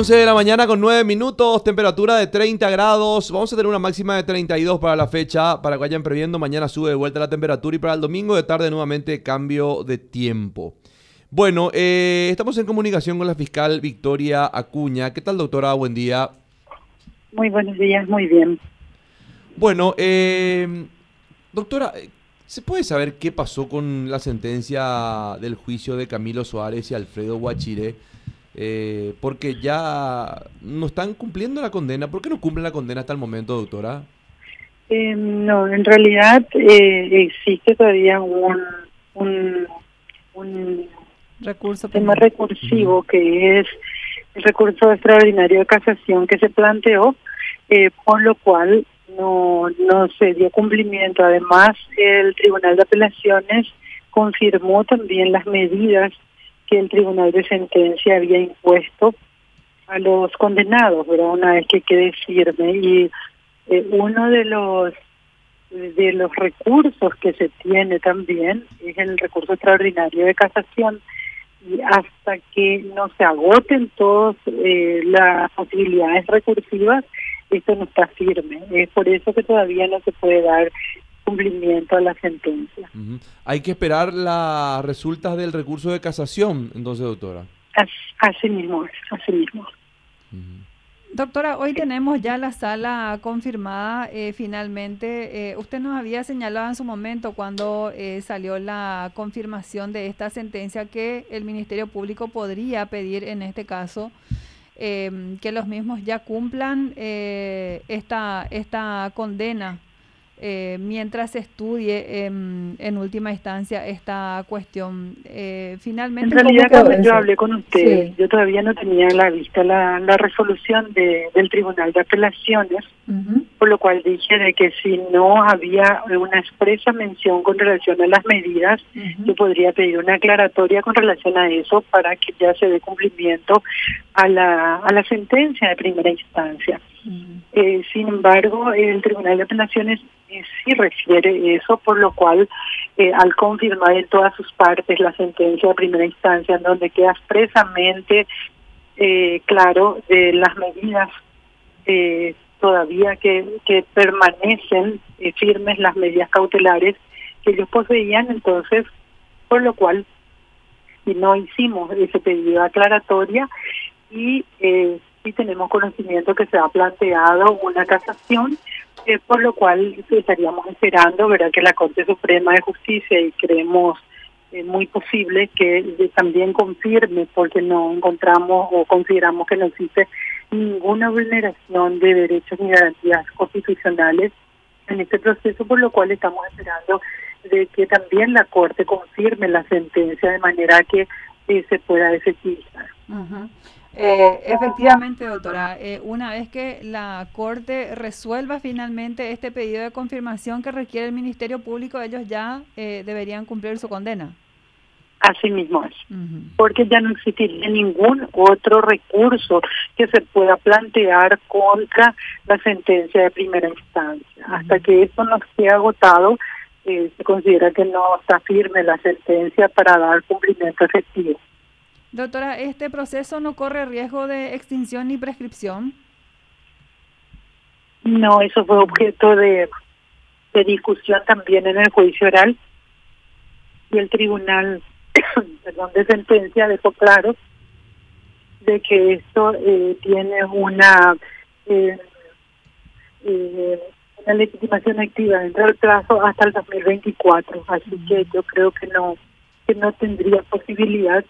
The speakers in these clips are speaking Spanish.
11 de la mañana con 9 minutos, temperatura de 30 grados. Vamos a tener una máxima de 32 para la fecha, para que vayan previendo. Mañana sube de vuelta la temperatura y para el domingo de tarde nuevamente cambio de tiempo. Bueno, eh, estamos en comunicación con la fiscal Victoria Acuña. ¿Qué tal, doctora? Buen día. Muy buenos días, muy bien. Bueno, eh, doctora, ¿se puede saber qué pasó con la sentencia del juicio de Camilo Suárez y Alfredo Guachire? Eh, porque ya no están cumpliendo la condena. ¿Por qué no cumplen la condena hasta el momento, doctora? Eh, no, en realidad eh, existe todavía un, un, un recurso tema recursivo que es el recurso extraordinario de casación que se planteó, eh, por lo cual no, no se dio cumplimiento. Además, el Tribunal de Apelaciones confirmó también las medidas que el Tribunal de Sentencia había impuesto a los condenados, ¿verdad? Una vez que quede firme. Y eh, uno de los de los recursos que se tiene también es el recurso extraordinario de casación y hasta que no se agoten todas eh, las posibilidades recursivas, esto no está firme. Es por eso que todavía no se puede dar cumplimiento a la sentencia. Hay que esperar las resultas del recurso de casación, entonces, doctora. Así, mismo así mismo. Doctora, hoy tenemos ya la sala confirmada eh, finalmente. Eh, usted nos había señalado en su momento cuando eh, salió la confirmación de esta sentencia que el Ministerio Público podría pedir en este caso que los mismos ya cumplan esta, esta condena eh, mientras se estudie en última instancia esta cuestión. Eh, finalmente, en realidad, yo hablé con usted, yo todavía no tenía a la vista la, la resolución de, del Tribunal de Apelaciones, por lo cual dije de que si no había una expresa mención con relación a las medidas, yo podría pedir una aclaratoria con relación a eso para que ya se dé cumplimiento a la, a la sentencia de primera instancia. Eh, sin embargo, el Tribunal de Apelaciones eh, sí refiere eso, por lo cual, eh, al confirmar en todas sus partes la sentencia de primera instancia, en donde queda expresamente claro de las medidas todavía que, que permanecen firmes, las medidas cautelares que ellos poseían, entonces, por lo cual, y no hicimos ese pedido aclaratoria y eh, tenemos conocimiento que se ha planteado una casación, eh, por lo cual estaríamos esperando ¿verdad? que la Corte Suprema de Justicia y creemos eh, muy posible que también confirme porque no encontramos o consideramos que no existe ninguna vulneración de derechos ni garantías constitucionales en este proceso, por lo cual estamos esperando de que también la Corte confirme la sentencia de manera que eh, se pueda efectivizar. Eh, efectivamente, doctora, eh, una vez que la Corte resuelva finalmente este pedido de confirmación que requiere el Ministerio Público, ellos ya eh, deberían cumplir su condena. Así mismo es, porque ya no existiría ningún otro recurso que se pueda plantear contra la sentencia de primera instancia. Hasta que eso no esté agotado, se considera que no está firme la sentencia para dar cumplimiento efectivo. Doctora, ¿este proceso no corre riesgo de extinción ni prescripción? No, eso fue objeto de, discusión también en el juicio oral. Y el tribunal perdón, de sentencia dejó claro de que esto eh, tiene una eh, eh, una legitimación activa dentro del plazo hasta el 2024 así que yo creo que no que no tendría posibilidad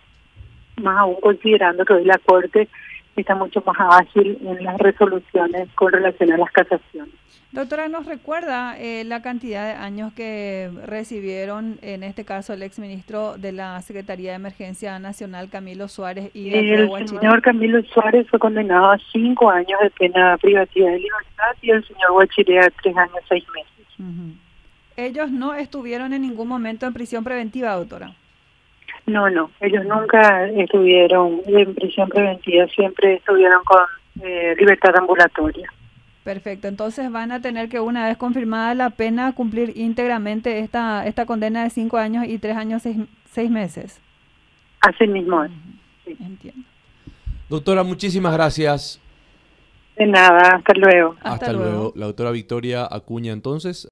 más aún considerando que hoy la Corte está mucho más ágil en las resoluciones con relación a las casaciones. Doctora, ¿nos recuerda eh, la cantidad de años que recibieron, en este caso, el exministro de la Secretaría de Emergencia Nacional, Camilo Suárez? y El señor Camilo Suárez fue condenado a cinco años de pena privativa de libertad y el señor Guachire a tres años, seis meses. ¿Ellos no estuvieron en ningún momento en prisión preventiva, doctora? No, no, ellos nunca estuvieron en prisión preventiva, siempre estuvieron con eh, libertad ambulatoria. Perfecto, entonces van a tener que una vez confirmada la pena cumplir íntegramente esta esta condena de cinco años y tres años seis, seis meses. Así mismo. Entiendo. Doctora, muchísimas gracias. De nada, hasta luego. Hasta, luego. La doctora Victoria Acuña entonces.